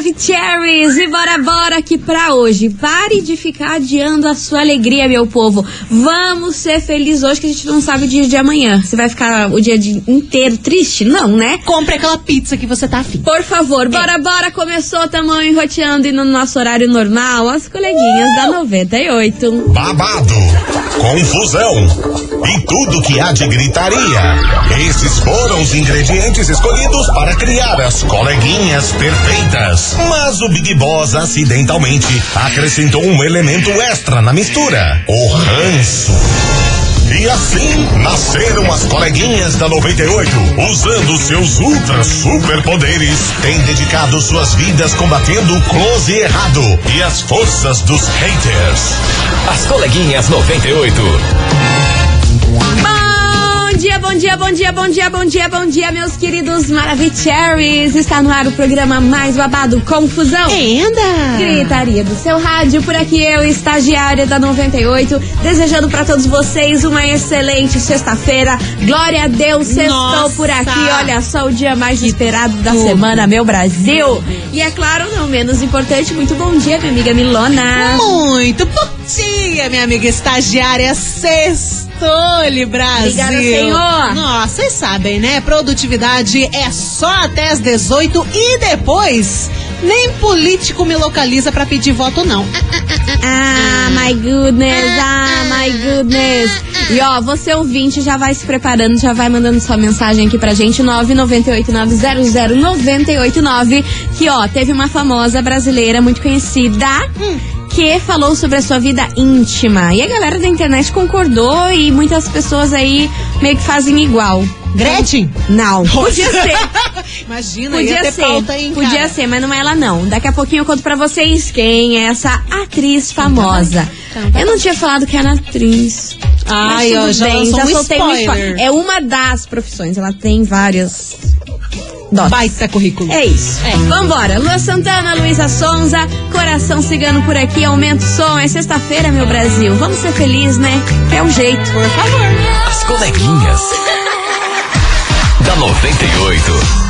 Maravicheries! E bora, bora que pra hoje. Pare de ficar adiando a sua alegria, meu povo. Vamos ser felizes hoje que a gente não sabe o dia de amanhã. Você vai ficar o dia de- inteiro triste? Não, né? Compre aquela pizza que você tá afim. Por favor, bora, bora. Começou, tamo enroteando e no nosso horário normal, as coleguinhas da 98. babado, confusão e tudo que há de gritaria. Esses foram os ingredientes escolhidos para criar as coleguinhas perfeitas. Mas o Big Boss acidentalmente acrescentou um elemento extra na mistura: o ranço. E assim nasceram as coleguinhas da 98, usando seus ultra superpoderes, têm dedicado suas vidas combatendo o close e errado e as forças dos haters. As coleguinhas 98. Bom dia, bom dia, bom dia, bom dia, bom dia, bom dia, meus queridos Maravicheries. Está no ar o programa mais babado, Confusão. Anda! Gritaria do seu rádio, por aqui eu, estagiária da 98, desejando pra todos vocês uma excelente sexta-feira. Glória a Deus, sextou por aqui. Olha só o dia mais esperado da tudo. semana, meu Brasil. E é claro, não menos importante, muito bom dia, minha amiga Milona. Muito bom dia, minha amiga estagiária. Sextou-lhe, Brasil. Obrigada, senhor. Nossa, vocês sabem, né? Produtividade é só até as 18 e depois nem político me localiza pra pedir voto, não. Ah, my goodness, ah, my goodness. E ó, você ouvinte já vai se preparando, já vai mandando sua mensagem aqui pra gente, 998900989, que ó, teve uma famosa brasileira muito conhecida. Que falou sobre a sua vida íntima. E a galera da internet concordou e muitas pessoas aí meio que fazem igual. Gretchen? Não, podia ser. Imagina, ia Podia ser, pauta, hein, podia cara? ser, mas não é ela não. Daqui a pouquinho eu conto pra vocês quem é essa atriz famosa. Então tá eu não tinha falado que era atriz. Ai, tudo já bem, já um soltei um spoiler. spoiler. É uma das profissões, ela tem várias dotes. Baita currículo. É isso. É. Vambora. Lua Santana, Luísa Sonza, coração cigano por aqui, aumenta o som. É sexta-feira, meu Brasil. Vamos ser felizes, né? É o jeito. Por favor. As coleguinhas. da 98.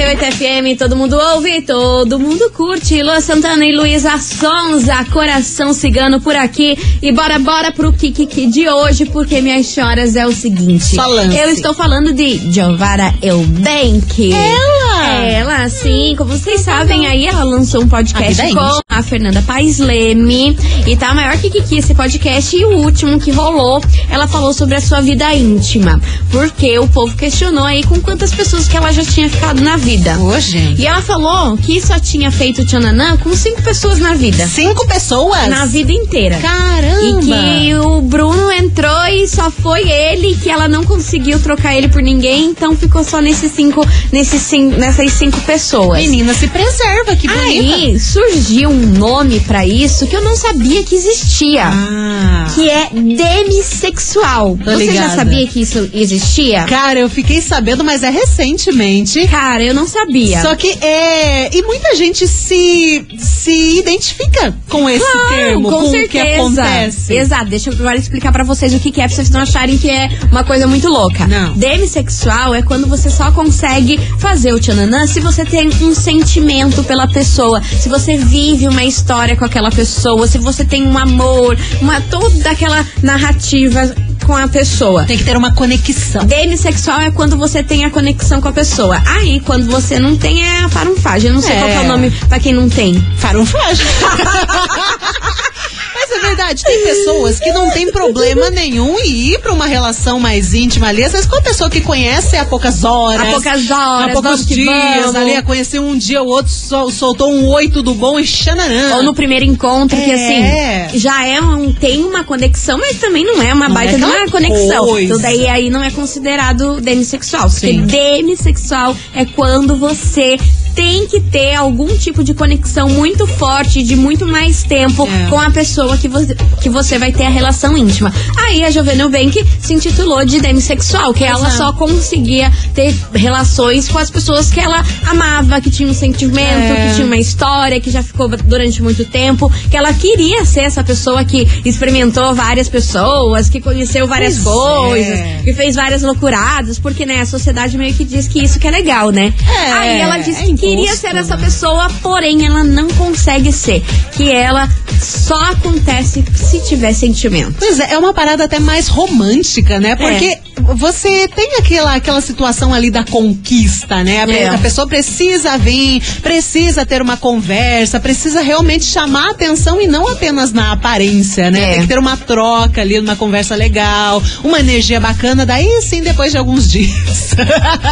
98 FM, todo mundo ouve, todo mundo curte. Lua Santana e Luísa Sonza, coração cigano por aqui. E bora, bora pro Kikiki de hoje, porque minhas senhoras é o seguinte. Lance. Eu estou falando de Giovara Eubank. Ela? Ela, sim, como vocês sabem, aí ela lançou um podcast A com a Fernanda Paes Leme. E tá maior que Kiki esse podcast. E o último que rolou, ela falou sobre a sua vida íntima. Porque o povo questionou aí com quantas pessoas que ela já tinha ficado na vida. Ô, gente. E ela falou que só tinha feito tchananã com cinco pessoas na vida. Cinco pessoas? Na vida inteira. Caramba! E que o Bruno entrou e só foi ele, que ela não conseguiu trocar ele por ninguém, então ficou só nesses cinco, nesses cin- nessas cinco pessoas. Menina, se preserva, que bonita. Aí surgiu um nome pra isso que eu não sabia que existia. Ah. Que é demissexual. Tô Você já ligada. sabia que isso existia? Cara, eu fiquei sabendo, mas é recentemente. Cara, eu não sabia. Só que é. E muita gente se, se identifica com esse Claro, termo, com, com, certeza. o que acontece. Exato, deixa eu agora explicar pra vocês o que, que é, pra vocês não acharem que é uma coisa muito louca. Não. Demissexual é quando você só consegue fazer o tchananã se você tem um sentimento pela pessoa, se você vive uma história com aquela pessoa, se você tem um amor, uma toda aquela narrativa com a pessoa. Tem que ter uma conexão. Demissexual é quando você tem a conexão com a pessoa. Aí, quando você não tem, é a farunfagem. Eu não sei É. qual que é o nome pra quem não tem. Farunfagem. Mas é verdade, tem pessoas que não tem problema nenhum em ir pra uma relação mais íntima ali. Às vezes com a pessoa que conhece há poucas horas. Há poucas horas, Há poucos que dias ali, a conhecer um dia, o outro sol- soltou um oi, tudo bom e xananã. Ou no primeiro encontro, que É. assim, já é um, tem uma conexão, mas também não é uma Não baita é de uma aquela conexão. coisa. Então daí aí não é considerado demissexual. Porque Sim. demissexual é quando você tem que ter algum tipo de conexão muito forte, de muito mais tempo É. com a pessoa que você, que você vai ter a relação íntima. Aí a Juvenil Bank se intitulou de demissexual, que ela Exato. só conseguia ter relações com as pessoas que ela amava, que tinha um sentimento, É. que tinha uma história, que já ficou durante muito tempo, que ela queria ser essa pessoa que experimentou várias pessoas, que conheceu várias Pois coisas, é. que fez várias loucuradas, porque né, a sociedade meio que diz que isso que é legal, né? É, Aí ela disse é que queria ser essa né? pessoa, porém ela não consegue ser. Que ela só acontece se tiver sentimento. Pois é, é uma parada até mais romântica, né? Porque É. você tem aquela, aquela situação ali da conquista, né? A, É. a pessoa precisa vir, precisa ter uma conversa, precisa realmente chamar a atenção e não apenas na aparência, né? É. Tem que ter uma troca ali, uma conversa legal, uma energia bacana, daí sim, depois de alguns dias.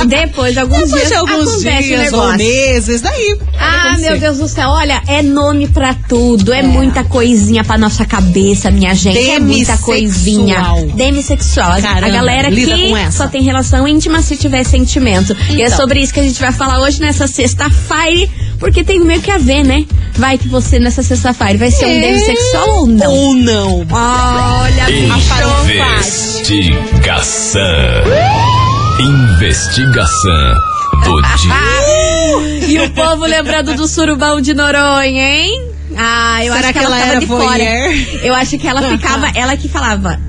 Depois de alguns depois dias de alguns dias ou negócio. Meses, daí. Ah, meu Deus do céu, olha, é nome pra tudo, é, muita coisinha pra nossa cabeça, minha gente, é muita coisinha. Demissexual, a Caramba, galera lida que com essa. só tem relação íntima se tiver sentimento. E é Então. sobre isso que a gente vai falar hoje nessa sexta-feira, porque tem meio que a ver, né? Vai que você nessa sexta-feira vai ser um É. demissexual ou não? Ou não. Olha, Investigação. Investigação do dia. O povo lembrando do surubão de Noronha, hein? Ah, eu Será acho que, que ela, ela tava era de voyeur? fora. Eu acho que ela ficava, ela que falava.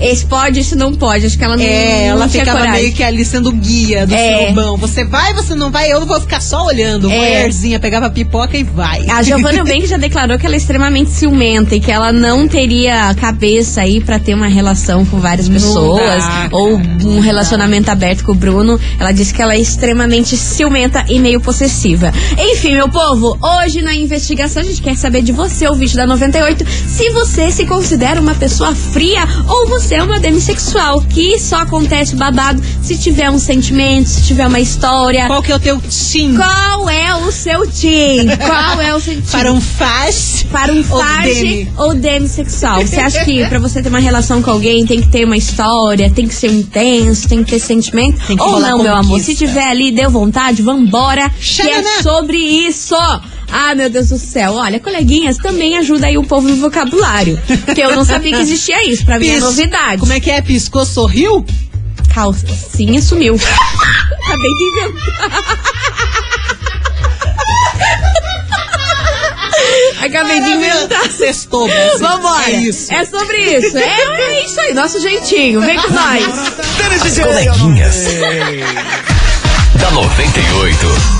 Esse pode, esse não pode. Acho que ela não, É, ela não ficava coragem. meio que ali sendo guia do É. surubão. Você vai, você não vai, eu vou ficar só olhando. É. Mulherzinha, pegava pipoca e vai. A Giovanna Bank já declarou que ela é extremamente ciumenta e que ela não teria cabeça aí pra ter uma relação com várias pessoas dá, ou um relacionamento aberto com o Bruno. Ela disse que ela é extremamente ciumenta e meio possessiva. Enfim, meu povo, hoje na investigação a gente quer saber de você, o vídeo da 98, se você se considera uma pessoa fria ou você é uma demissexual, que só acontece babado se tiver um sentimento, se tiver uma história. Qual que é o teu tim? Qual é o seu tim? Qual é o seu tim? Para um faz? Para um Ou demi? ou demissexual. Você acha que pra você ter uma relação com alguém tem que ter uma história, tem que ser intenso, tem que ter sentimento? Que ou não, meu amor? conquista. Se tiver ali, deu vontade, vambora. Que Xananá. é sobre isso. Ah, meu Deus do céu. Olha, coleguinhas, também ajuda aí o povo no vocabulário. Porque eu não sabia que existia isso. Pra mim é Pis- novidade. Como é que é? Piscou, sorriu? Calcinha sumiu. Acabei de inventar. Acabei de inventar. Sextou, Brasil. Vambora. É isso. É sobre isso. É, é isso aí, nosso jeitinho. Vem com nós. As coleguinhas. Da 98.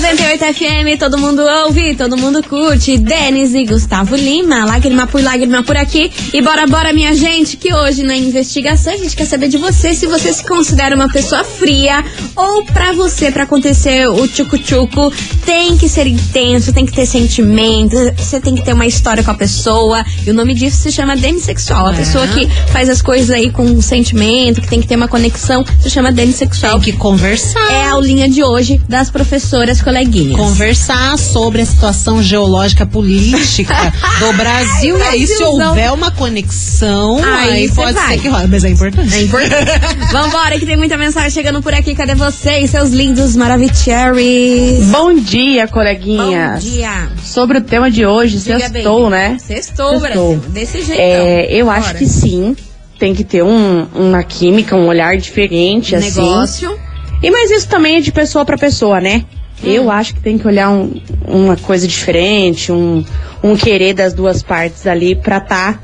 98 FM, todo mundo ouve, todo mundo curte. Denis e Gustavo Lima, lágrima por lágrima por aqui. E bora, bora, minha gente, que hoje na investigação a gente quer saber de você se você se considera uma pessoa fria ou pra você, pra acontecer o tchucu-tchucu, tem que ser intenso, tem que ter sentimento, você tem que ter uma história com a pessoa. E o nome disso se chama demissexual. A É. pessoa que faz as coisas aí com sentimento, que tem que ter uma conexão, se chama demissexual. Tem que conversar. É a aulinha de hoje das professoras coleguinhas. Conversar sobre a situação geológica política do Brasil. e aí, se houver uma conexão, Aí aí, pode vai. ser que rola. Mas é importante. É importante. Vambora, que tem muita mensagem chegando por aqui. Cadê vocês, seus lindos Maravicheries? Bom dia, Bom coleguinhas. dia. Sobre o tema de hoje, Diga sextou, bem. né? Sextou, Sextou. Brasil. Desse jeito. É, eu acho que sim. Tem que ter um- uma química, um olhar diferente, assim. Negócio. E mas isso também é de pessoa pra pessoa, né? Eu acho que tem que olhar um- uma coisa diferente, um, um querer das duas partes ali pra tá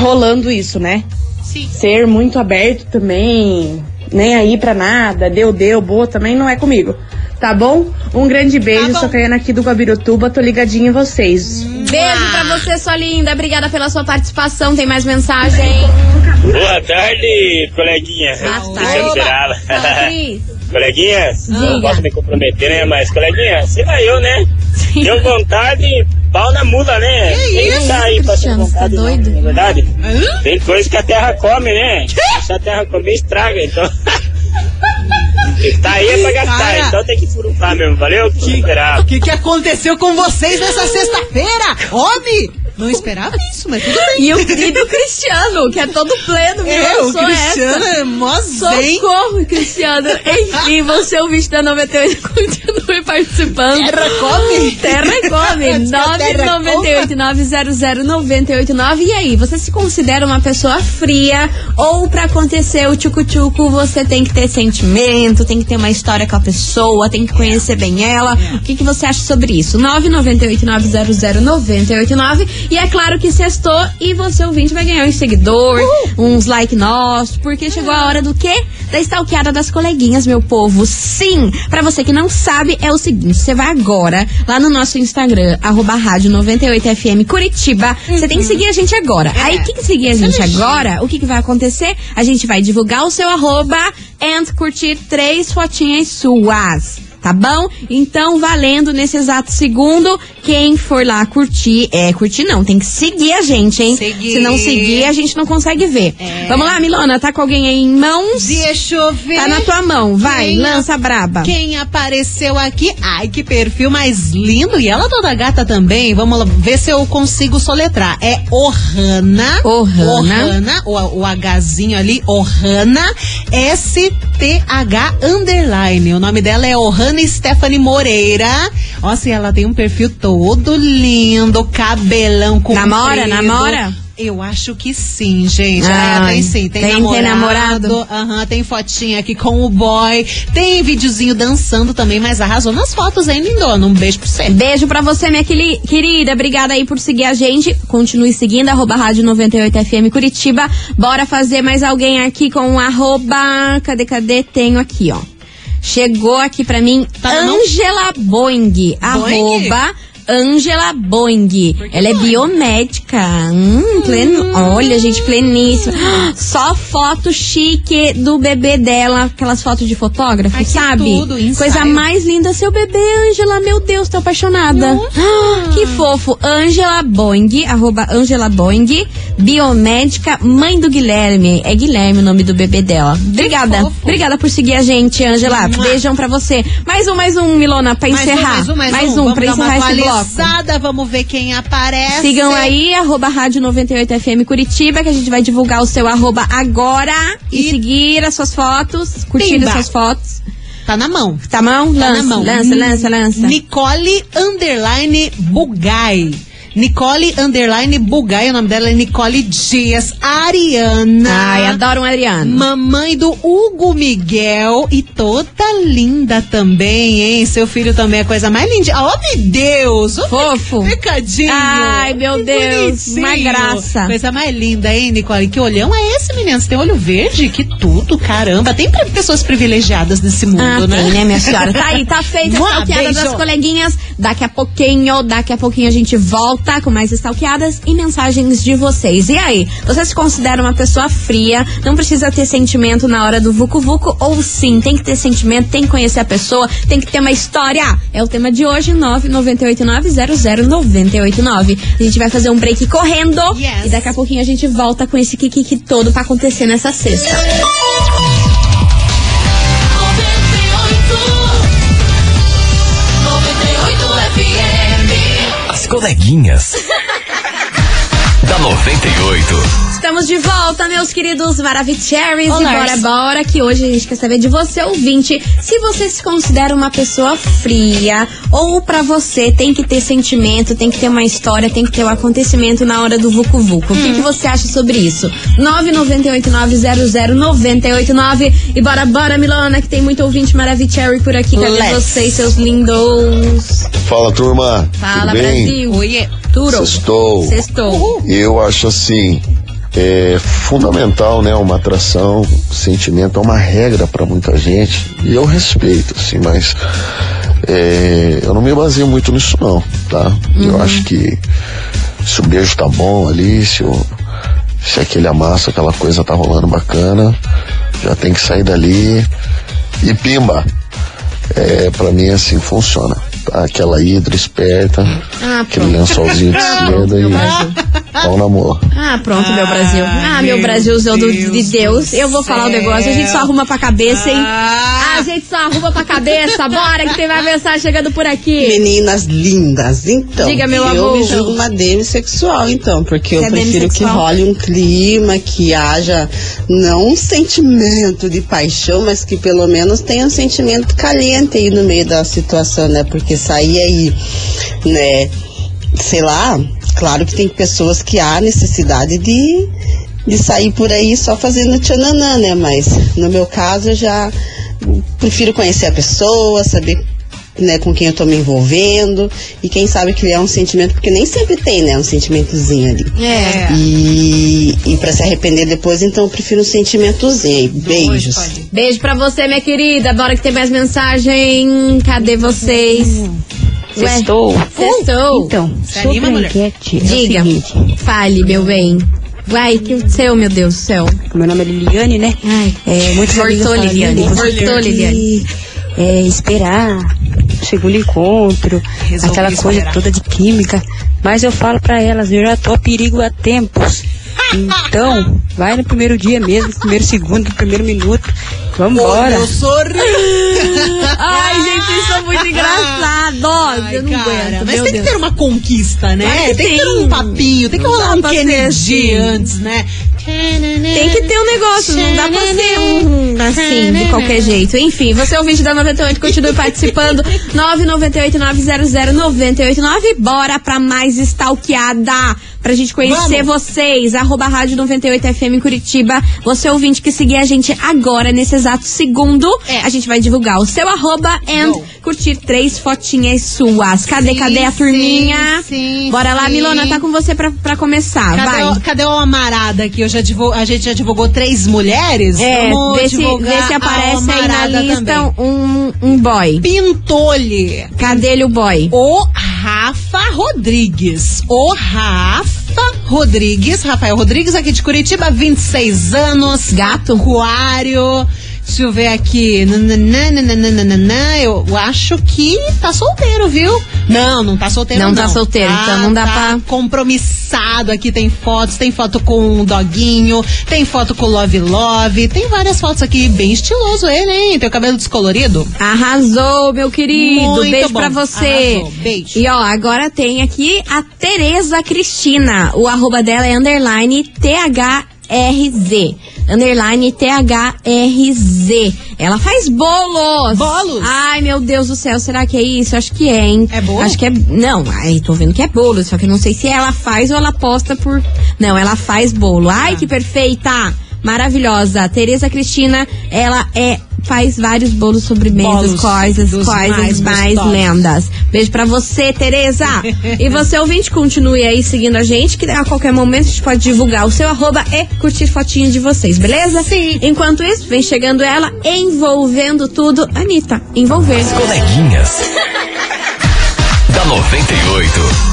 rolando isso, né? Sim. Ser muito aberto também, nem aí pra nada, deu, deu, boa, também não é comigo. Tá bom? Um grande beijo, Tá bom. sou Caiana aqui do Guabirutuba, tô ligadinha em vocês. Beijo pra você, sua linda. Obrigada pela sua participação. Tem mais mensagem? Boa tarde, coleguinha. Boa Deixa eu tarde. Coleguinhas, Diga. não posso me comprometer, né? Mas, coleguinha, sei lá eu, né? Deu vontade, pau na mula, né? Tem que sair pra ter Cristiano, você tá vontade, não, doido? não é verdade? Tem coisa que a terra come, né? Se a terra comer, estraga, então... tá aí é pra gastar, Cara. então tem que furufar mesmo, valeu? Que- que, que aconteceu com vocês nessa sexta-feira? Homem! Não esperava isso, mas tudo bem. E, o, e do Cristiano, que é todo pleno, meu, É, o Cristiano essa. é mó zen. Socorro, Cristiano. Enfim, você ouvinte da 98 continue participando. Terra come. Terra come. Diz que a terra 998 900 989. E aí, você se considera uma pessoa fria? Ou pra acontecer o tchucu-tchucu, você tem que ter sentimento, tem que ter uma história com a pessoa, tem que conhecer bem ela. O que, que você acha sobre isso? 998 900 989. E é claro que sextou e você ouvinte vai ganhar um seguidor, uns like nossos, porque chegou a hora do quê? Da stalkeada das coleguinhas, meu povo. Sim! Pra você que não sabe, é o seguinte: você vai agora lá no nosso Instagram, arroba rádio 98FM Curitiba. Você tem que seguir a gente agora. Aí, o que, que seguir a gente agora? O que, que vai acontecer? A gente vai divulgar o seu arroba and curtir três fotinhas suas. Tá bom? Então, valendo nesse exato segundo, quem for lá curtir, é, curtir não, tem que seguir a gente, hein? Seguir. Se não seguir, a gente não consegue ver. É. Vamos lá, Milona, tá com alguém aí em mãos? Deixa eu ver. Tá na tua mão, vai, Quem lança a braba. Quem apareceu aqui? Ai, que perfil mais lindo. E ela toda gata também. Vamos lá ver se eu consigo soletrar. É Ohana. Ohana. Ohana. O, o Hzinho ali, Ohana. S-T-H underline. O nome dela é Ohana Stephanie Moreira. Nossa, e ela tem um perfil todo lindo, cabelão com Namora, namora? Eu acho que sim, gente. Ah, tem sim. Tem, tem- tem namorado. namorado? Aham, tem fotinha aqui com o boy. Tem videozinho dançando também, mas arrasou nas fotos, hein, lindona? Um beijo pra você. Beijo pra você, minha querida. Obrigada aí por seguir a gente. Continue seguindo, arroba rádio 98FM Curitiba. Bora fazer mais alguém aqui com o arroba. Cadê, cadê? Tenho aqui, ó. Chegou aqui pra mim, Tá? Angela Boing. Arroba. Angela Boing. Ela é biomédica. Hum, pleno. Olha, gente, pleníssima. Só foto chique do bebê dela. Aquelas fotos de fotógrafo, Ai, sabe? tudo. Coisa mais linda. Seu bebê, Angela. Meu Deus, tô apaixonada. Ah, que fofo. Angela Boing. Arroba Angela Boing. Biomédica, mãe do Guilherme. É Guilherme o nome do bebê dela. Obrigada. Obrigada por seguir a gente, Angela. Beijão pra você. Mais um, mais um, Milona, pra Mais um, encerrar. mais um, mais um. um Vamos pra encerrar esse bloco. Atualizada, vamos ver quem aparece. Sigam aí, arroba Rádio 98FM Curitiba, que a gente vai divulgar o seu arroba agora e, E- seguir as suas fotos, curtir Pimba. as suas fotos. Tá na mão. Tá mão? Tá Lança, na mão. lança, lança, lança. Nicole Underline Bugai. Nicole Underline Bugai, o nome dela é Nicole Dias Ariana. Ai, adoro um Adriano. Mamãe do Hugo Miguel e toda linda também, hein? Seu filho também é coisa mais linda. Oh, meu Deus! Oh, Fofo. Pecadinho. Ai, meu Que Deus, bonitinho. uma graça. Coisa mais linda, hein, Nicole? Que olhão é esse, menina? Você tem olho verde? Que tudo, caramba. Tem pessoas privilegiadas nesse mundo, Ah, né? tem, né, minha senhora? Tá aí, tá feita a Mua, stalkeada beijo. das coleguinhas. Daqui a pouquinho, daqui a pouquinho a gente volta com mais stalkeadas e mensagens de vocês. E aí, você se considera uma pessoa fria? Não precisa ter sentimento na hora do vucu vucu? Ou sim, tem que ter sentimento, tem que conhecer a pessoa, tem que ter uma história. É o tema de hoje, 998900989. A gente vai fazer um break correndo Yes. e daqui a pouquinho a gente volta com esse kikiki todo pra acontecer nessa sexta. Coleguinhas. da 98. Estamos de volta, meus queridos Maravicheries. E bora, bora, que hoje a gente quer saber de você, ouvinte, se você se considera uma pessoa fria ou pra você tem que ter sentimento, tem que ter uma história, tem que ter um acontecimento na hora do Vucu Vucu. O que, que você acha sobre isso? 998900989 e bora, bora, Milona, que tem muito ouvinte Maravicherry por aqui. Cadê Let's. vocês, seus lindos? Fala turma, Fala, tudo bem? Brasil. Oiê. Turo. Sextou. Sextou. Eu acho assim, é fundamental, né, uma atração, sentimento é uma regra para muita gente e eu respeito, assim, mas é, eu não me baseio muito nisso não, tá? Eu acho que se o beijo tá bom ali, se, o, se aquele amasso, aquela coisa tá rolando bacana, já tem que sair dali e pimba. É, para mim assim funciona. Tá? Aquela hidra esperta, Ah, aquele lençolzinho de seda e. Pau na mola. Ah, pronto, meu Brasil. Ah, meu meu Brasilzão do, de Deus Eu vou falar o céu. negócio, a gente só arruma pra cabeça, hein? Ah. A gente só arruma pra cabeça. Bora que tem mais mensagem chegando por aqui. Meninas lindas, então. Diga, meu eu amor. me julgo uma demissexual, então, porque Você eu é prefiro que role um clima, que haja não um sentimento de paixão, mas que pelo menos tenha um sentimento caliente aí no meio da situação, né? Porque sair aí, né, sei lá, claro que tem pessoas que há necessidade de, de sair por aí só fazendo tchananã, né? Mas no meu caso eu já prefiro conhecer a pessoa, saber né, com quem eu tô me envolvendo e quem sabe criar um sentimento, porque nem sempre tem, né, um sentimentozinho ali. É. E, e para se arrepender depois, então eu prefiro um sentimentozinho aí. Beijos. Beijo pra você, minha querida. Bora que tem mais mensagem. Cadê vocês? Sextou. Sextou. Então, Se sobre anima, a enquete, é Diga. o seguinte. Fale, meu bem. Vai, que o seu, meu Deus do céu. Meu nome é Liliane, né? Ai, É, amigas falam, Liliane, "Você voltou, tem que, Liliane." É, esperar o segundo encontro, Resolver aquela coisa esperar. toda de química. Mas eu falo pra elas, eu já tô a perigo há tempos. Então, vai no primeiro dia mesmo, primeiro segundo, primeiro minuto. Vambora. Sorri. Ai, gente, isso é muito engraçado. Ai, eu não cara, aguento. Mas tem Deus. que ter uma conquista, né? Claro que tem que ter tem. um papinho, tem que rolar um Kennedy assim. antes, né? Tem que ter um negócio, não dá pra ser um assim, de qualquer jeito. Enfim, você é ouvinte da 98, continue participando. 998-900-989. Bora pra mais stalkeada. Pra gente conhecer vocês. Arroba Rádio 98FM em Curitiba. Você é ouvinte que seguir a gente agora, nesse exato segundo. É. A gente vai divulgar o seu arroba and curtir três fotinhas suas. Cadê, Sim, cadê a sim, turminha? sim, Bora lá, sim. Milona, tá com você pra, pra começar. Cadê vai. o, cadê o Amarada aqui? Eu já divul- a gente já divulgou três mulheres? É, Vamos vê se, vê se aparece aí na lista também. um, um boy. Pintole. Cadê ele o boy? O Rafa Rodrigues. O Rafa Rodrigues. Rafael Rodrigues, aqui de Curitiba, 26 anos. Gato? Aquário. Deixa eu ver aqui. Eu acho que tá solteiro, viu? Não, não tá solteiro. Não Não, tá solteiro, então não dá tá pra- compromissado. Aqui tem fotos, tem foto com um doguinho, tem foto com Love Love, tem várias fotos aqui, bem estiloso ele, hein? Tem o cabelo descolorido. Arrasou, meu querido. Muito Beijo bom. pra você. Arrasou. Beijo. E ó, agora tem aqui a Tereza Cristina. O arroba dela é underline THRZ. Underline THRZ. Ela faz bolos. Bolos? Ai, meu Deus do céu. Será que é isso? Acho que é, hein? É bolo? Acho que é. Não, ai, tô vendo que é bolo. Só que eu não sei se ela faz ou ela posta por. Não, ela faz bolo. Ai, que perfeita! Maravilhosa. Tereza Cristina, ela é. Faz vários bolos, sobremesas, Bolos coisas, coisas mais mais, lendas. Beijo pra você, Tereza. e você, ouvinte, continue aí seguindo a gente, que a qualquer momento a gente pode divulgar o seu arroba e curtir fotinho de vocês, beleza? Sim. Enquanto isso, vem chegando ela, envolvendo tudo. Anitta, envolver. Coleguinhas. da 98.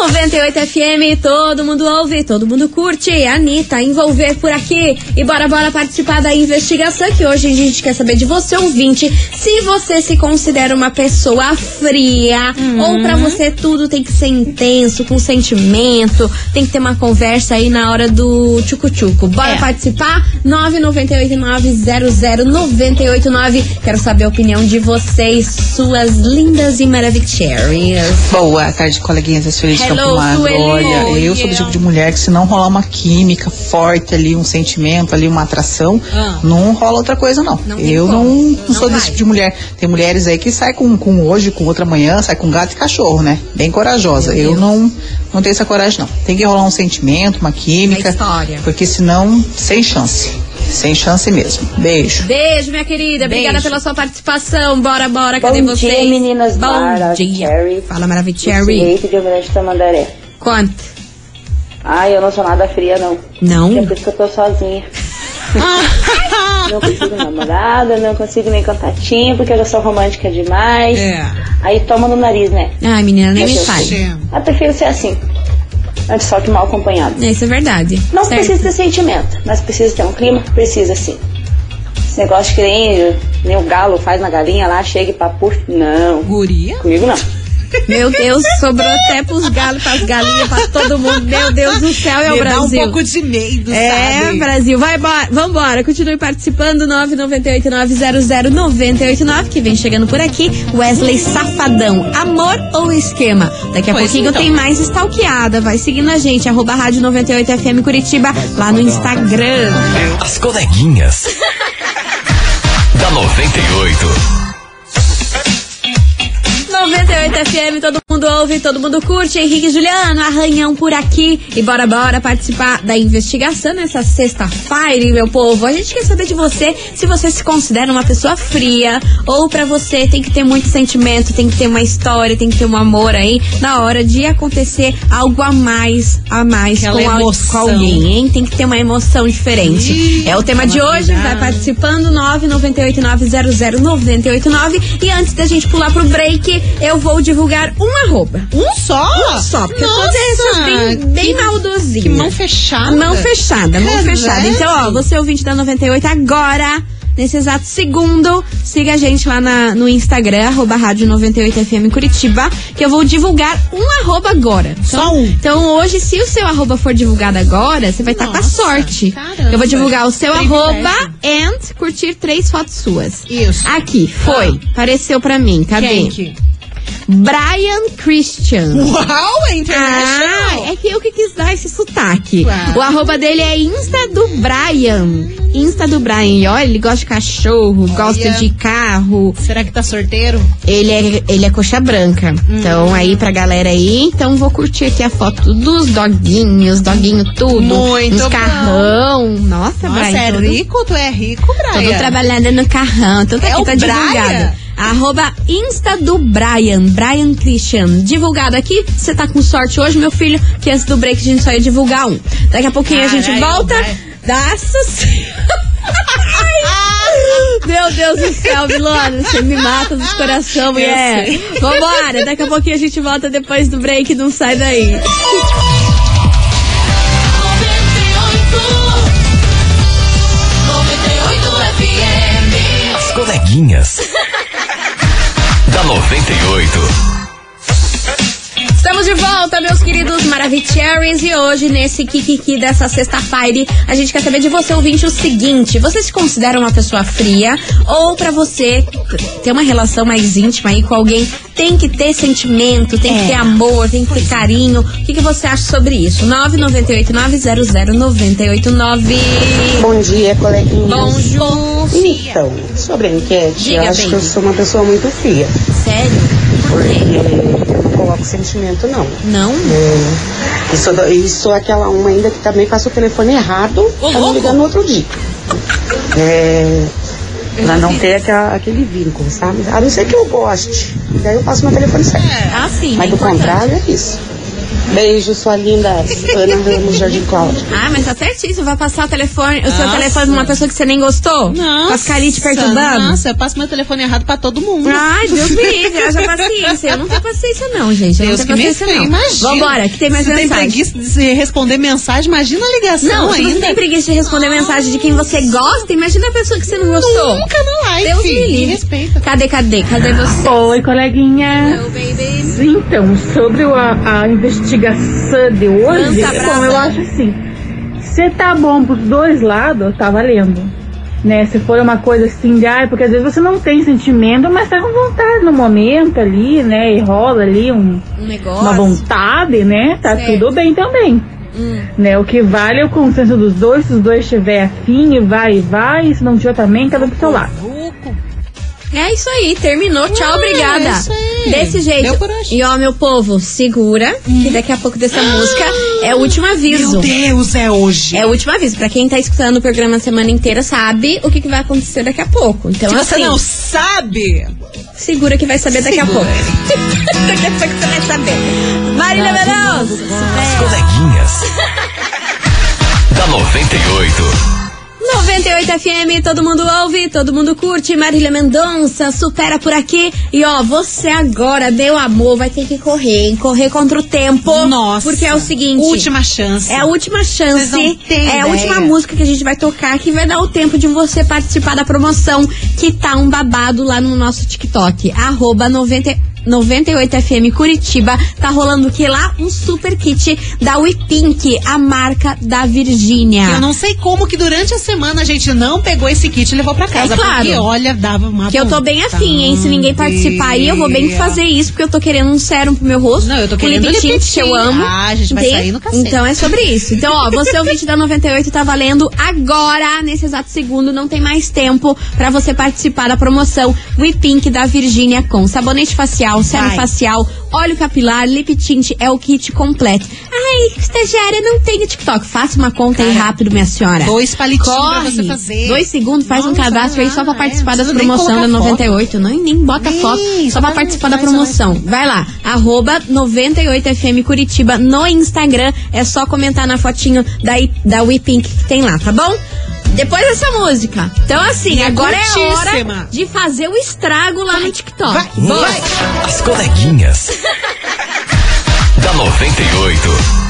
98 FM, todo mundo ouve, todo mundo curte. Anitta, envolver por aqui. E bora, bora participar da investigação que hoje a gente quer saber de você, ouvinte, se você se considera uma pessoa fria ou pra você tudo tem que ser intenso, com sentimento, tem que ter uma conversa aí na hora do tchucu-tchucu. Bora É. participar? 998900989. Quero saber a opinião de vocês, suas lindas e maravilhosas. Boa tarde, coleguinhas. Eu sou de Hello. Sueli. Olha, eu sou do tipo de mulher que se não rolar uma química forte ali, um sentimento ali, uma atração, Ah. não rola outra coisa, não. Não eu não, não Não sou desse tipo de mulher. Tem mulheres aí que saem com, com hoje, com outra manhã, sai com gato e cachorro, né? Bem corajosa. Meu eu Deus. não, não tenho essa coragem, não. Tem que rolar um sentimento, uma química. História. Porque senão, sem chance. Sem chance mesmo. Beijo. Beijo, minha querida. Obrigada Beijo. pela sua participação. Bora, bora. Cadê Bom vocês? dia, meninas Bom Mara, dia. Cherry. Fala, Maravilha Cherry. Direito de Almirante Tamandaré. Quanto? Ai, eu não sou nada fria, não. Não? É por isso que eu tô sozinha. Não consigo namorada, não consigo nem contatinho, porque eu já sou romântica demais. É. Aí toma no nariz, né? Ai, menina, nem Meu me fale. Eu prefiro ser assim. Antes só que mal acompanhado. Isso é verdade. Não Certo. precisa ter sentimento, mas precisa ter um clima? Precisa sim. Esse negócio que nem, nem o galo faz na galinha lá, chega e papu. Não. Guria? Comigo não. Meu Deus, sobrou até pros galos, pras galinhas, pra todo mundo. Meu Deus do céu, é o Me dá um Brasil. pouco de medo, É, sabe? Brasil, vai embora. Vambora, continue participando. 998-900-989, que vem chegando por aqui. Wesley Safadão, amor ou esquema? Daqui a Pois pouquinho então. tem mais stalkeada. Vai seguindo a gente, arroba rádio 98FM Curitiba, lá no Instagram. As coleguinhas. da 98. 98 FM, todo mundo ouve, todo mundo curte. Henrique e Juliano, arranhão por aqui. E bora, bora participar da investigação nessa sexta-feira, meu povo. A gente quer saber de você se você se considera uma pessoa fria ou pra você tem que ter muito sentimento, tem que ter uma história, tem que ter um amor aí na hora de acontecer algo a mais, a mais com, emoção. com alguém, hein? Tem que ter uma emoção diferente. Ih, é o tema de hoje, vai participando 998900989 e antes da gente pular pro break, eu vou divulgar um arroba. Um só? Um só, porque Nossa, dessas bem, bem que-. Que mão fechada. Mão fechada, mão Credo. fechada. Então, ó, você ouvinte da 98 agora, nesse exato segundo, siga a gente lá na- no Instagram, arroba rádio 98FM Curitiba, que eu vou divulgar um arroba agora. Então, Só um. Então hoje, se o seu arroba for divulgado agora, você vai estar com a sorte. caramba. Eu vou divulgar o seu arroba and curtir três fotos suas. Isso. Aqui, foi. Apareceu pra mim. Cadê? Quem que? Brian Christian. Uau, é Ah, internacional. é que eu que quis dar esse sotaque. Uau. O arroba dele é Insta do Brian. Insta do Brian. E olha, ele gosta de cachorro, gosta de carro. Será que tá sorteiro? Ele é, ele é coxa branca. Então, aí pra galera aí, então vou curtir aqui a foto dos doguinhos, doguinho tudo. Muito bom. carrão. Nossa, Nossa, Brian. é todo- rico? Tu é rico, Brian? Todo trabalhando no carrão. Então tá É aqui, tá divulgado. Arroba Insta do Brian, Brian Christian. Divulgado aqui. Você tá com sorte hoje, meu filho, que antes do break a gente só ia divulgar um. Daqui a pouquinho a gente Caralho, volta. vai. Nossa Meu Deus do céu, Vilona, você me mata dos coração, mulher. Vambora, daqui a pouquinho a gente volta depois do break, não sai daí. As coleguinhas. Da 98. Estamos de volta, meus queridos Maravicheries, e hoje, nesse Kikiki dessa sexta-feira, a gente quer saber de você, ouvinte, o seguinte: você se considera uma pessoa fria? Ou pra você ter uma relação mais íntima aí com alguém, tem que ter sentimento, tem que ter amor, tem que ter carinho? O que, que você acha sobre isso? 998-900-989. Bom dia, coleguinhas. Bonjour. Então, sobre a enquete, Diga, eu acho que eu sou uma pessoa muito fria. Sério? Por Porque eu não coloco sentimento, não. Não? É, e, sou, da- e sou aquela uma ainda que também passa o telefone errado Ô, pra me ligar no outro dia. É, pra não ter aquela- aquele vínculo, sabe? A não ser que eu goste. E daí eu passo meu telefone certo. Ah, sim. Mas é do importante. contrário é isso. Beijo, sua linda Ana Ramos Jardim Cláudio. Ah, mas tá certíssimo. Vai passar o telefone, o seu Nossa. telefone pra uma pessoa que você nem gostou? Nossa, Pra ficar ali te perturbando? Nossa, eu passo meu telefone errado pra todo mundo. Ai, Deus me livre, haja paciência. Eu não tenho paciência não, gente. Eu Deus não tenho me paciência fez, não. imagina. Vambora, que tem mais Se tem mensagem. preguiça de responder mensagem, imagina a ligação Não, se ainda. você tem preguiça de responder mensagem de quem você gosta, imagina a pessoa que você não gostou. Nunca na live, Deus me me livre. respeita. Cadê, cadê? Cadê você? Oi, coleguinha. Hello, baby. Então, sobre a, a investigação de hoje, bom, eu acho assim, se tá bom pros dois lados, tá valendo. Né? Se for uma coisa assim de, porque às vezes você não tem sentimento, mas tá com vontade no momento ali, né? E rola ali um, Um negócio. uma vontade, né? Tá Certo. tudo bem também. Hum. Né? O que vale é o consenso dos dois, se os dois estiver afim, e vai e vai, e se não tiver também, cada um pro seu lado. É isso aí, terminou. Tchau, Ah, obrigada. é isso aí. Desse jeito. E ó, meu povo, segura, que daqui a pouco dessa música é o último aviso. Meu Deus, é hoje. É o último aviso. Pra quem tá escutando o programa a semana inteira, sabe o que, que vai acontecer daqui a pouco. Então, Se você assim, não sabe, segura que vai saber daqui a Segura. pouco. daqui a pouco você vai saber. Marília Mendonça. As coleguinhas. da 98. 98 FM, todo mundo ouve, todo mundo curte. Marília Mendonça, supera por aqui. E ó, você agora, meu amor, vai ter que correr, hein? correr contra o tempo. Nossa. Porque é o seguinte. última chance. É a última chance. É a ideia. última música que a gente vai tocar que vai dar o tempo de você participar da promoção que tá um babado lá no nosso TikTok. Arroba 90. 98FM Curitiba, tá rolando o que lá? Um super kit da WePink, a marca da Virgínia. Eu não sei como que durante a semana a gente não pegou esse kit e levou pra casa. É claro. Porque, olha, dava uma Que eu tô bem afim, hein? Se ninguém participar aí, eu vou bem fazer isso, porque eu tô querendo um sérum pro meu rosto. Não, eu tô querendo lip tint, que eu amo. Ah, a gente vai Entende? sair no cacete. Então é sobre isso. Então, ó, você ouvinte da 98 tá valendo agora, nesse exato segundo, não tem mais tempo pra você participar da promoção We Pink da Virgínia com sabonete facial, sérum Vai. facial, óleo capilar, lip tint, é o kit completo. Ai, estagiária, não tenho TikTok. Faça uma conta aí rápido, minha senhora. Dois palitinhos pra você fazer. Dois segundos, faz um Nossa, cadastro aí só pra ah, participar é, das promoção da colocar 98. Não, nem bota Nem, foto, só pra participar da promoção. Vai lá, arroba 98FM Curitiba no Instagram. É só comentar na fotinho da, da WePink que tem lá, tá bom? Depois dessa música. Então, assim, agora é hora de fazer o estrago lá no TikTok. vai, Bora. As coleguinhas. da 98.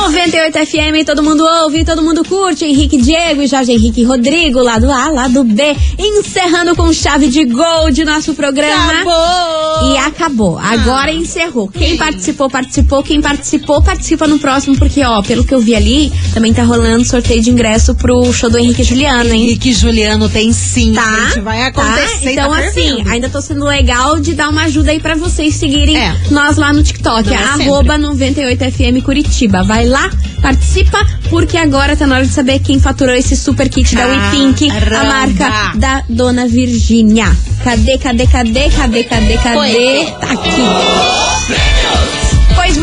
98 FM, todo mundo ouve, todo mundo curte. Henrique Diego e Jorge Henrique Rodrigo, lá do A, lá do B. Encerrando com chave de gol de nosso programa. Acabou! E acabou. Agora encerrou. Quem participou, participou. Quem participou, participa no próximo, porque, ó, pelo que eu vi ali, também tá rolando sorteio de ingresso pro show do Henrique e Juliano, hein? Henrique e Juliano tem sim, Tá? gente. Vai Tá? acontecer. Então, tá assim, ainda tô sendo legal de dar uma ajuda aí pra vocês seguirem É. nós lá no TikTok. Não é arroba 98FM Curitiba. Vai lá, participa, porque agora tá na hora de saber quem faturou esse super kit da WePink, a marca da Dona Virgínia. Cadê, cadê, cadê, cadê, cadê, cadê? Tá aqui.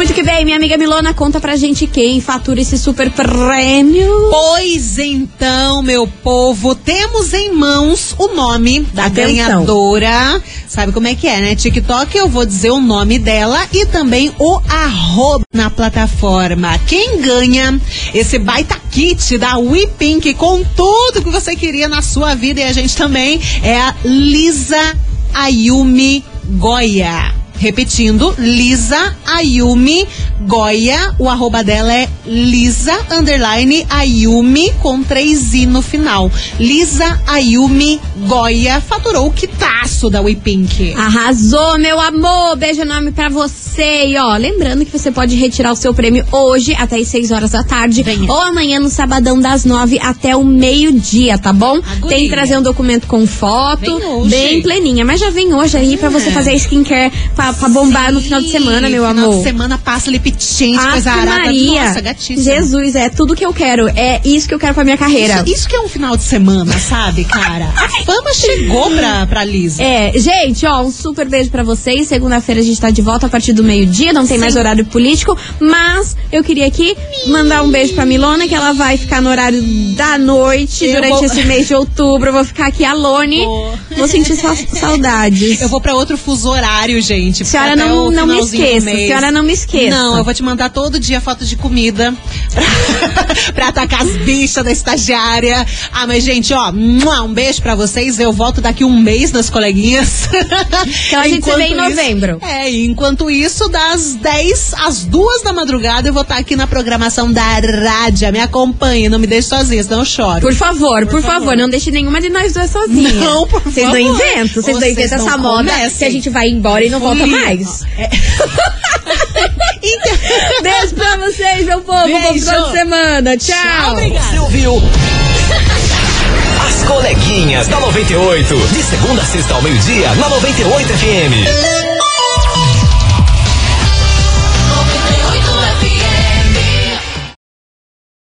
Muito que bem, minha amiga Milona, conta pra gente quem fatura esse super prêmio. Pois então, meu povo, temos em mãos o nome da Atenção. ganhadora. Sabe como é que é, né? TikTok, eu vou dizer o nome dela e também o arroba na plataforma. Quem ganha esse baita kit da WePink com tudo que você queria na sua vida e a gente também é a Lisa Ayumi Goya. Repetindo, Lisa Ayumi Goya. O arroba dela é Lisa underline Ayumi com três i no final. Lisa Ayumi Goya faturou o quitaço da WePink. Arrasou, meu amor! Beijo enorme pra você. E ó, lembrando que você pode retirar o seu prêmio hoje até as 6 horas da tarde Venha. ou amanhã no sabadão das 9 até o meio-dia, tá bom? Tem que trazer um documento com foto, bem pleninha. Mas já vem hoje aí pra você fazer a skincare pra, pra bombar no final de semana, meu final amor. de semana passa lip tint, coisa arada. Maria. Nossa, gatíssimo. Jesus, é tudo que eu quero. É isso que eu quero pra minha carreira. Isso, isso que é um final de semana, sabe, cara? A fama chegou pra, pra Lisa. É, gente, ó, um super beijo pra vocês. Segunda-feira a gente tá de volta a partir do meio-dia, não tem mais horário político, mas eu queria aqui mandar um beijo pra Milona, que ela vai ficar no horário da noite Eu durante vou- esse mês de outubro. Eu vou ficar aqui alone. Vou. Vou sentir sa- saudades. Eu vou pra outro fuso horário, gente. Senhora, até não- não me esqueça, senhora, não me esqueça. Não, eu vou te mandar todo dia foto de comida pra, pra atacar as bichas da estagiária. Ah, mas, gente, ó, um beijo pra vocês. Eu volto daqui um mês nas coleguinhas. Então a gente se vê em Enquanto isso- novembro. é, enquanto isso, das 10 às 2 da madrugada, eu vou estar aqui na programação da rádio. Me acompanhe, não me deixe sozinha, senão eu choro. Por favor, por, favor. não deixe nenhuma de nós duas sozinhas. Não, por Vocês não favor. inventam, vocês não inventam essa moda comecem. que a gente vai embora e não volta Mais. É. Beijo pra vocês, meu povo. Bom Beijo. final de semana. Tchau. Você ouviu? As coleguinhas da 98. De segunda a sexta ao meio-dia, na 98 FM.